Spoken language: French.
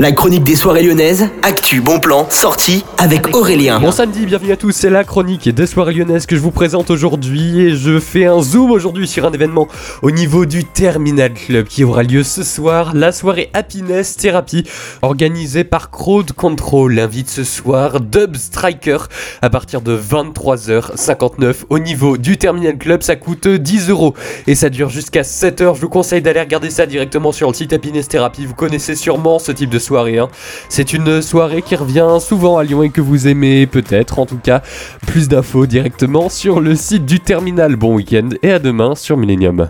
La chronique des soirées lyonnaises, actu, bon plan, sortie avec Aurélien. Bon samedi, bienvenue à tous, c'est la chronique des soirées lyonnaises que je vous présente aujourd'hui et je fais un zoom aujourd'hui sur un événement au niveau du Terminal Club qui aura lieu ce soir, la soirée Happiness Therapy organisée par Crowd Control invite ce soir Dub Striker à partir de 23h59 au niveau du Terminal Club, ça coûte 10 euros et ça dure jusqu'à 7h, je vous conseille d'aller regarder ça directement sur le site Happiness Therapy, vous connaissez sûrement ce type de soirée Hein. C'est une soirée qui revient souvent à Lyon et que vous aimez peut-être. En tout cas, plus d'infos directement sur le site du terminal. Bon week-end et à demain sur Millennium.